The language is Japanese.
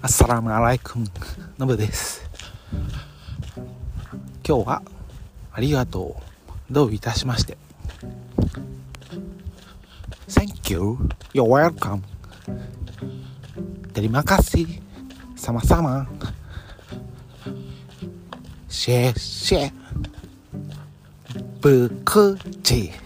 アッサラムアライクムノブです。今日はありがとう。どういたしまして。Thank you. You're welcome. デリマカシ。さ kasih シェ。ブクチ。